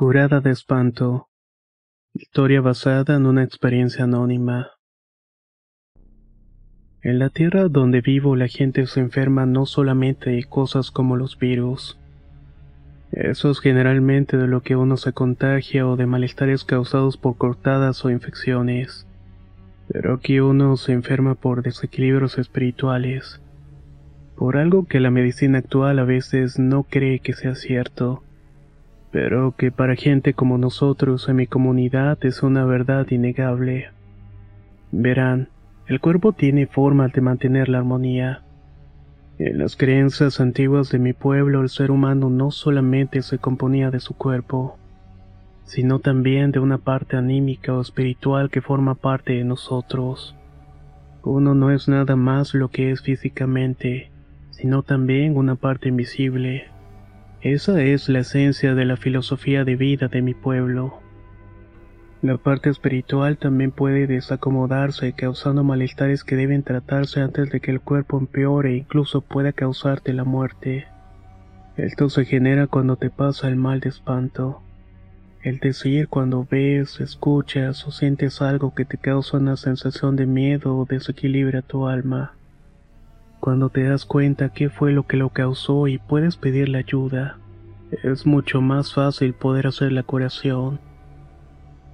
Curada de espanto. Historia basada en una experiencia anónima. En la tierra donde vivo la gente se enferma no solamente de cosas como los virus. Eso es generalmente de lo que uno se contagia o de malestares causados por cortadas o infecciones. Pero aquí uno se enferma por desequilibrios espirituales. Por algo que la medicina actual a veces no cree que sea cierto. Pero que para gente como nosotros en mi comunidad es una verdad innegable. Verán, el cuerpo tiene formas de mantener la armonía. En las creencias antiguas de mi pueblo el ser humano no solamente se componía de su cuerpo, sino también de una parte anímica o espiritual que forma parte de nosotros. Uno no es nada más lo que es físicamente, sino también una parte invisible. Esa es la esencia de la filosofía de vida de mi pueblo. La parte espiritual también puede desacomodarse causando malestares que deben tratarse antes de que el cuerpo empeore e incluso pueda causarte la muerte. Esto se genera cuando te pasa el mal de espanto. El decir cuando ves, escuchas o sientes algo que te causa una sensación de miedo o desequilibra tu alma. Cuando te das cuenta qué fue lo que lo causó y puedes pedirle ayuda, es mucho más fácil poder hacer la curación.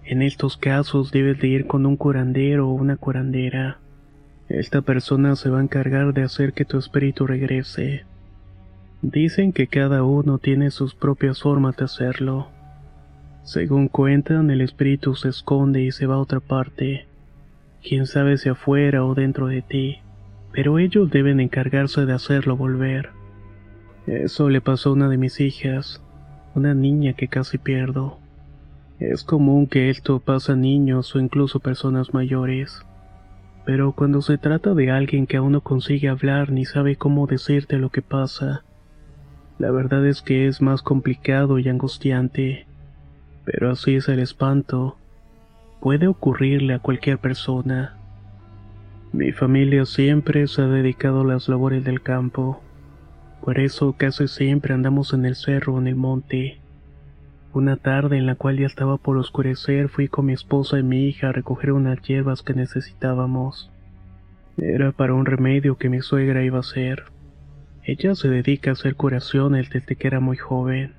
En estos casos debes de ir con un curandero o una curandera. Esta persona se va a encargar de hacer que tu espíritu regrese. Dicen que cada uno tiene sus propias formas de hacerlo. Según cuentan, el espíritu se esconde y se va a otra parte. Quién sabe si afuera o dentro de ti, pero ellos deben encargarse de hacerlo volver. Eso le pasó a una de mis hijas, una niña que casi pierdo. Es común que esto pase a niños o incluso personas mayores. Pero cuando se trata de alguien que aún no consigue hablar ni sabe cómo decirte lo que pasa, la verdad es que es más complicado y angustiante. Pero así es el espanto. Puede ocurrirle a cualquier persona. Mi familia siempre se ha dedicado a las labores del campo. Por eso casi siempre andamos en el cerro o en el monte. Una tarde en la cual ya estaba por oscurecer fui con mi esposa y mi hija a recoger unas hierbas que necesitábamos. Era para un remedio que mi suegra iba a hacer. Ella se dedica a hacer curaciones desde que era muy joven.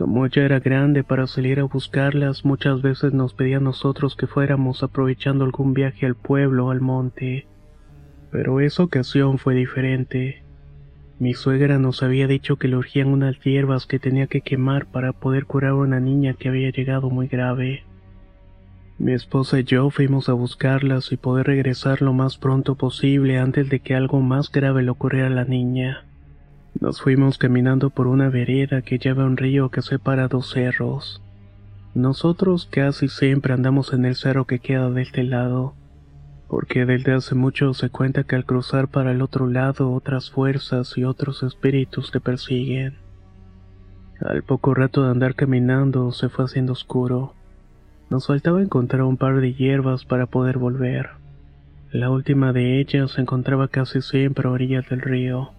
Como ella era grande para salir a buscarlas, muchas veces nos pedía a nosotros que fuéramos aprovechando algún viaje al pueblo o al monte. Pero esa ocasión fue diferente. Mi suegra nos había dicho que le urgían unas hierbas que tenía que quemar para poder curar a una niña que había llegado muy grave. Mi esposa y yo fuimos a buscarlas y poder regresar lo más pronto posible antes de que algo más grave le ocurriera a la niña. Nos fuimos caminando por una vereda que lleva a un río que separa dos cerros. Nosotros casi siempre andamos en el cerro que queda de este lado, porque desde hace mucho se cuenta que al cruzar para el otro lado otras fuerzas y otros espíritus te persiguen. Al poco rato de andar caminando se fue haciendo oscuro. Nos faltaba encontrar un par de hierbas para poder volver. La última de ellas se encontraba casi siempre a orillas del río,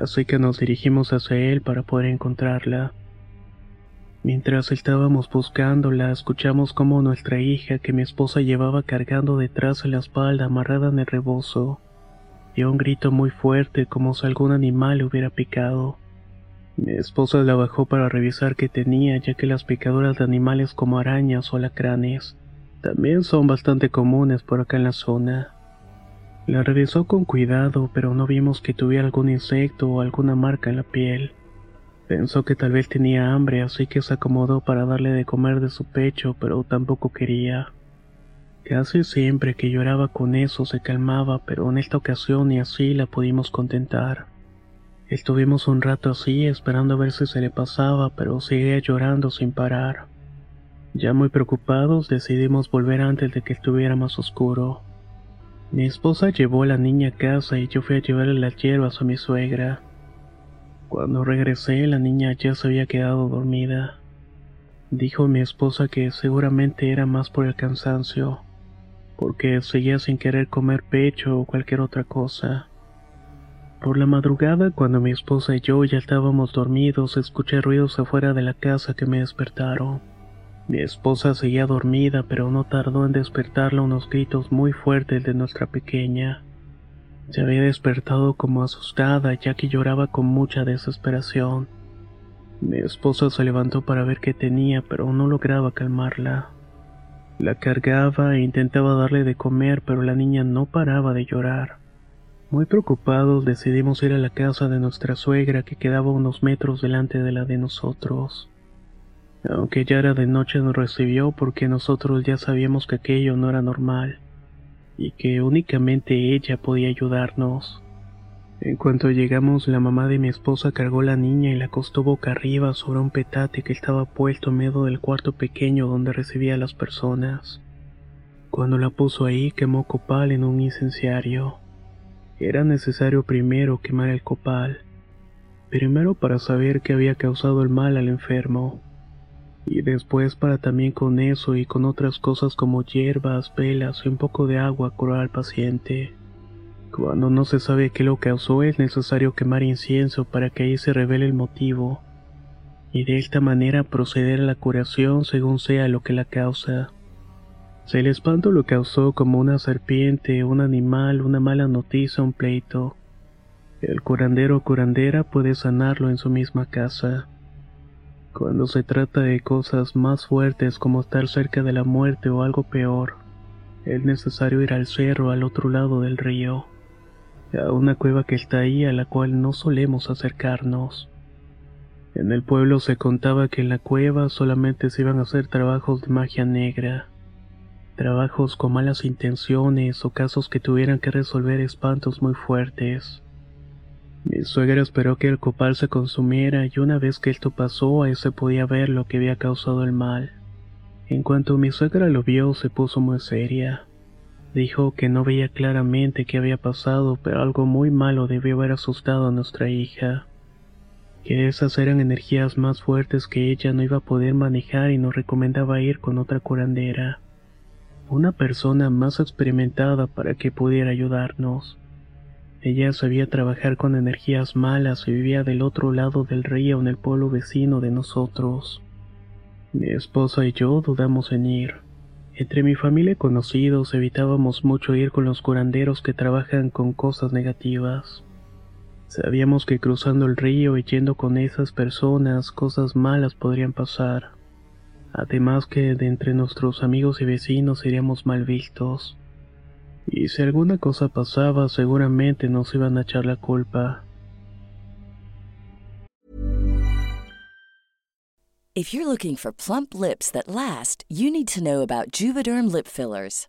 así que nos dirigimos hacia él para poder encontrarla. Mientras estábamos buscándola, escuchamos como nuestra hija, que mi esposa llevaba cargando detrás de la espalda amarrada en el rebozo, dio un grito muy fuerte como si algún animal hubiera picado. Mi esposa la bajó para revisar qué tenía, ya que las picaduras de animales como arañas o alacranes también son bastante comunes por acá en la zona. La revisó con cuidado, pero no vimos que tuviera algún insecto o alguna marca en la piel. Pensó que tal vez tenía hambre, así que se acomodó para darle de comer de su pecho, pero tampoco quería. Casi siempre que lloraba con eso se calmaba, pero en esta ocasión ni así la pudimos contentar. Estuvimos un rato así, esperando a ver si se le pasaba, pero seguía llorando sin parar. Ya muy preocupados, decidimos volver antes de que estuviera más oscuro. Mi esposa llevó a la niña a casa y yo fui a llevarle las hierbas a mi suegra. Cuando regresé, la niña ya se había quedado dormida. Dijo mi esposa que seguramente era más por el cansancio, porque seguía sin querer comer pecho o cualquier otra cosa. Por la madrugada, cuando mi esposa y yo ya estábamos dormidos, escuché ruidos afuera de la casa que me despertaron. Mi esposa seguía dormida, pero no tardó en despertarla unos gritos muy fuertes de nuestra pequeña. Se había despertado como asustada, ya que lloraba con mucha desesperación. Mi esposa se levantó para ver qué tenía, pero no lograba calmarla. La cargaba e intentaba darle de comer, pero la niña no paraba de llorar. Muy preocupados decidimos ir a la casa de nuestra suegra que quedaba unos metros delante de la de nosotros. Aunque ya era de noche nos recibió porque nosotros ya sabíamos que aquello no era normal y que únicamente ella podía ayudarnos. En cuanto llegamos, la mamá de mi esposa cargó la niña y la acostó boca arriba sobre un petate que estaba puesto en medio del cuarto pequeño donde recibía a las personas. Cuando la puso ahí, quemó copal en un incenciario. Era necesario primero quemar el copal, primero para saber qué había causado el mal al enfermo, y después para también con eso y con otras cosas como hierbas, velas y un poco de agua curar al paciente. Cuando no se sabe qué lo causó es necesario quemar incienso para que ahí se revele el motivo, y de esta manera proceder a la curación según sea lo que la causa. Si el espanto lo causó como una serpiente, un animal, una mala noticia, un pleito. El curandero o curandera puede sanarlo en su misma casa. Cuando se trata de cosas más fuertes como estar cerca de la muerte o algo peor, es necesario ir al cerro al otro lado del río, a una cueva que está ahí a la cual no solemos acercarnos. En el pueblo se contaba que en la cueva solamente se iban a hacer trabajos de magia negra trabajos con malas intenciones o casos que tuvieran que resolver espantos muy fuertes. Mi suegra esperó que el copal se consumiera y una vez que esto pasó ahí se podía ver lo que había causado el mal. En cuanto mi suegra lo vio se puso muy seria. Dijo que no veía claramente qué había pasado, pero algo muy malo debió haber asustado a nuestra hija. Que esas eran energías más fuertes que ella no iba a poder manejar y nos recomendaba ir con otra curandera una persona más experimentada para que pudiera ayudarnos. Ella sabía trabajar con energías malas y vivía del otro lado del río en el pueblo vecino de nosotros. Mi esposa y yo dudamos en ir. Entre mi familia y conocidos evitábamos mucho ir con los curanderos que trabajan con cosas negativas. Sabíamos que cruzando el río y yendo con esas personas cosas malas podrían pasar. Además que de entre nuestros amigos y vecinos seríamos mal vistos. Y si alguna cosa pasaba, seguramente nos iban a echar la culpa. If you're looking for plump lips that last, you need to know about Juvederm lip fillers.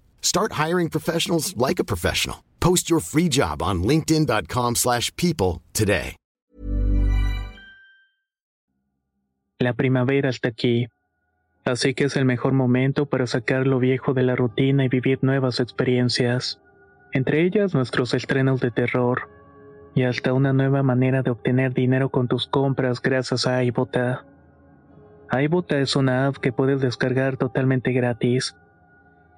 Start hiring professionals like a professional. Post your free job on linkedin.com/people slash people today. La primavera está aquí. Así que es el mejor momento para sacar lo viejo de la rutina y vivir nuevas experiencias. Entre ellas nuestros estrenos de terror. Y hasta una nueva manera de obtener dinero con tus compras gracias a iBota. iBota es una app que puedes descargar totalmente gratis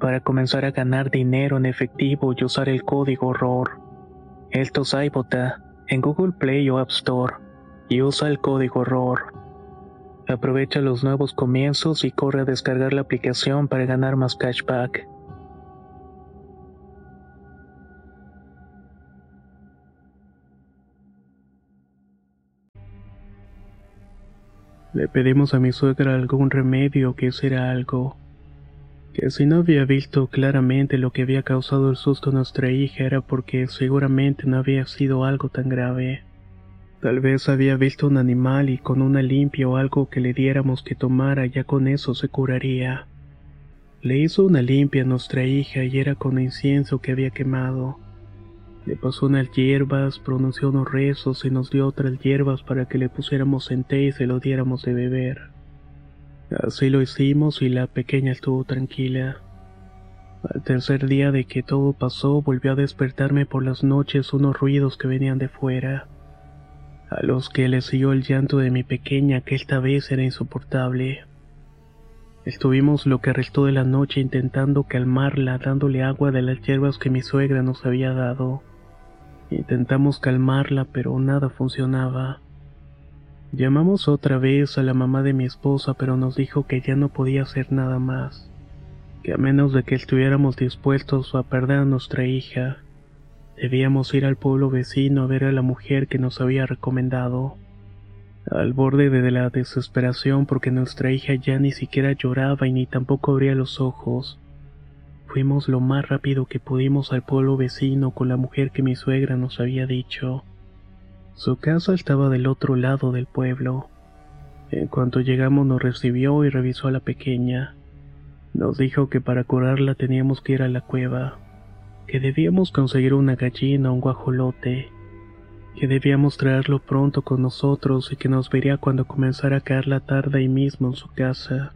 para comenzar a ganar dinero en efectivo y usar el código ROR. Esto es iBota en Google Play o App Store y usa el código ROR. Aprovecha los nuevos comienzos y corre a descargar la aplicación para ganar más cashback. Le pedimos a mi suegra algún remedio que hiciera algo. Que si no había visto claramente lo que había causado el susto a nuestra hija era porque seguramente no había sido algo tan grave. Tal vez había visto un animal y con una limpia o algo que le diéramos que tomara ya con eso se curaría. Le hizo una limpia a nuestra hija y era con incienso que había quemado. Le pasó unas hierbas, pronunció unos rezos y nos dio otras hierbas para que le pusiéramos en té y se lo diéramos de beber. Así lo hicimos y la pequeña estuvo tranquila. Al tercer día de que todo pasó volvió a despertarme por las noches unos ruidos que venían de fuera a los que le siguió el llanto de mi pequeña que esta vez era insoportable. Estuvimos lo que restó de la noche intentando calmarla dándole agua de las hierbas que mi suegra nos había dado. Intentamos calmarla pero nada funcionaba. Llamamos otra vez a la mamá de mi esposa pero nos dijo que ya no podía hacer nada más, que a menos de que estuviéramos dispuestos a perder a nuestra hija, Debíamos ir al pueblo vecino a ver a la mujer que nos había recomendado. Al borde de la desesperación porque nuestra hija ya ni siquiera lloraba y ni tampoco abría los ojos. Fuimos lo más rápido que pudimos al pueblo vecino con la mujer que mi suegra nos había dicho. Su casa estaba del otro lado del pueblo. En cuanto llegamos nos recibió y revisó a la pequeña. Nos dijo que para curarla teníamos que ir a la cueva que debíamos conseguir una gallina o un guajolote, que debíamos traerlo pronto con nosotros y que nos vería cuando comenzara a caer la tarde ahí mismo en su casa.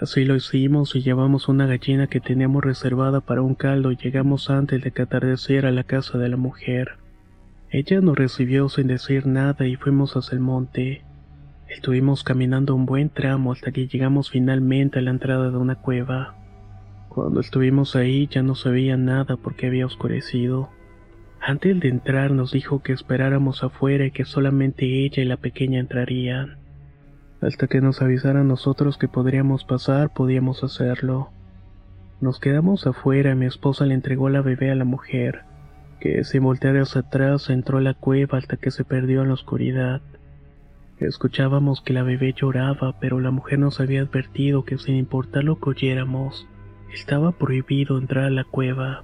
Así lo hicimos y llevamos una gallina que teníamos reservada para un caldo y llegamos antes de que atardeciera a la casa de la mujer. Ella nos recibió sin decir nada y fuimos hacia el monte. Estuvimos caminando un buen tramo hasta que llegamos finalmente a la entrada de una cueva. Cuando estuvimos ahí ya no se veía nada porque había oscurecido. Antes de entrar nos dijo que esperáramos afuera y que solamente ella y la pequeña entrarían. Hasta que nos avisaran nosotros que podríamos pasar, podíamos hacerlo. Nos quedamos afuera y mi esposa le entregó la bebé a la mujer, que sin voltear hacia atrás entró a la cueva hasta que se perdió en la oscuridad. Escuchábamos que la bebé lloraba, pero la mujer nos había advertido que sin importar lo que oyéramos, estaba prohibido entrar a la cueva,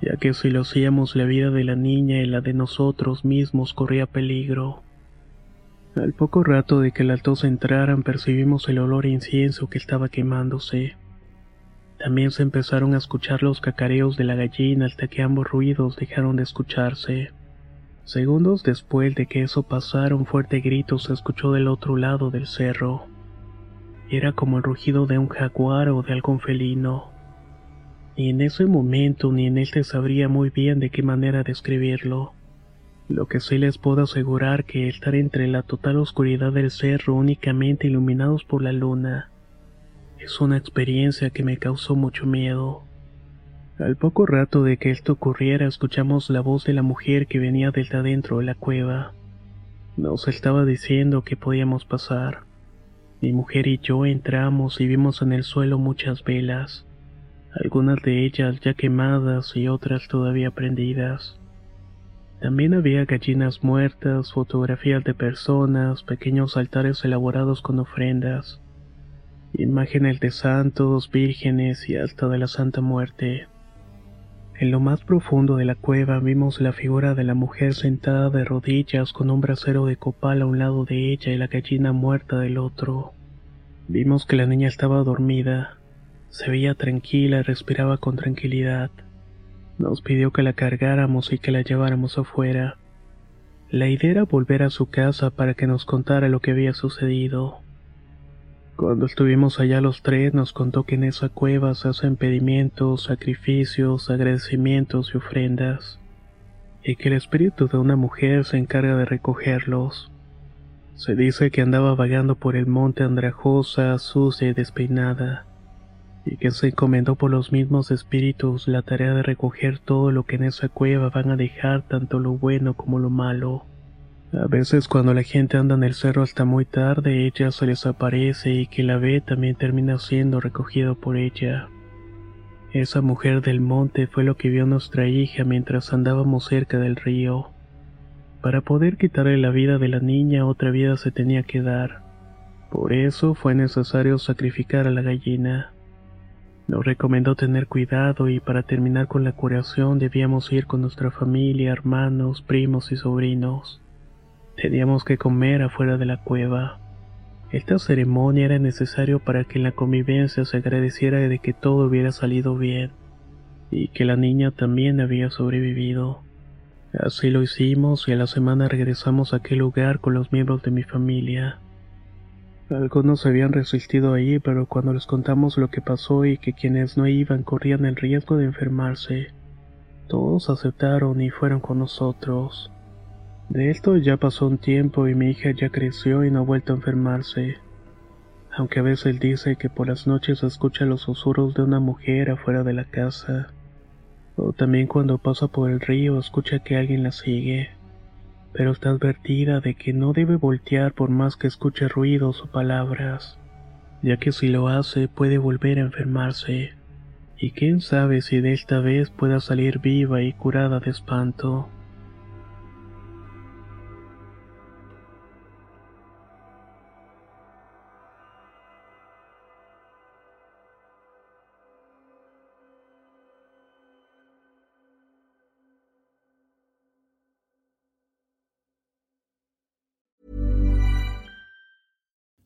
ya que si lo hacíamos la vida de la niña y la de nosotros mismos corría peligro. Al poco rato de que las dos entraran percibimos el olor a incienso que estaba quemándose. También se empezaron a escuchar los cacareos de la gallina hasta que ambos ruidos dejaron de escucharse. Segundos después de que eso pasara un fuerte grito se escuchó del otro lado del cerro. Era como el rugido de un jaguar o de algún felino. Y en ese momento ni en él te sabría muy bien de qué manera describirlo. Lo que sí les puedo asegurar que estar entre la total oscuridad del cerro únicamente iluminados por la luna es una experiencia que me causó mucho miedo. Al poco rato de que esto ocurriera escuchamos la voz de la mujer que venía desde adentro de la cueva. Nos estaba diciendo que podíamos pasar. Mi mujer y yo entramos y vimos en el suelo muchas velas, algunas de ellas ya quemadas y otras todavía prendidas. También había gallinas muertas, fotografías de personas, pequeños altares elaborados con ofrendas, imágenes de santos, vírgenes y hasta de la Santa Muerte. En lo más profundo de la cueva vimos la figura de la mujer sentada de rodillas con un brasero de copal a un lado de ella y la gallina muerta del otro. Vimos que la niña estaba dormida, se veía tranquila y respiraba con tranquilidad. Nos pidió que la cargáramos y que la lleváramos afuera. La idea era volver a su casa para que nos contara lo que había sucedido. Cuando estuvimos allá los tres nos contó que en esa cueva se hacen pedimientos, sacrificios, agradecimientos y ofrendas, y que el espíritu de una mujer se encarga de recogerlos. Se dice que andaba vagando por el monte andrajosa, sucia y despeinada, y que se encomendó por los mismos espíritus la tarea de recoger todo lo que en esa cueva van a dejar tanto lo bueno como lo malo. A veces cuando la gente anda en el cerro hasta muy tarde, ella se les aparece y que la ve también termina siendo recogido por ella. Esa mujer del monte fue lo que vio nuestra hija mientras andábamos cerca del río. Para poder quitarle la vida de la niña, otra vida se tenía que dar. Por eso fue necesario sacrificar a la gallina. Nos recomendó tener cuidado y para terminar con la curación debíamos ir con nuestra familia, hermanos, primos y sobrinos. Teníamos que comer afuera de la cueva. Esta ceremonia era necesario para que en la convivencia se agradeciera de que todo hubiera salido bien y que la niña también había sobrevivido. Así lo hicimos y a la semana regresamos a aquel lugar con los miembros de mi familia. Algunos habían resistido ahí, pero cuando les contamos lo que pasó y que quienes no iban corrían el riesgo de enfermarse, todos aceptaron y fueron con nosotros. De esto ya pasó un tiempo y mi hija ya creció y no ha vuelto a enfermarse. Aunque a veces dice que por las noches escucha los susurros de una mujer afuera de la casa. O también cuando pasa por el río escucha que alguien la sigue. Pero está advertida de que no debe voltear por más que escuche ruidos o palabras, ya que si lo hace puede volver a enfermarse. Y quién sabe si de esta vez pueda salir viva y curada de espanto.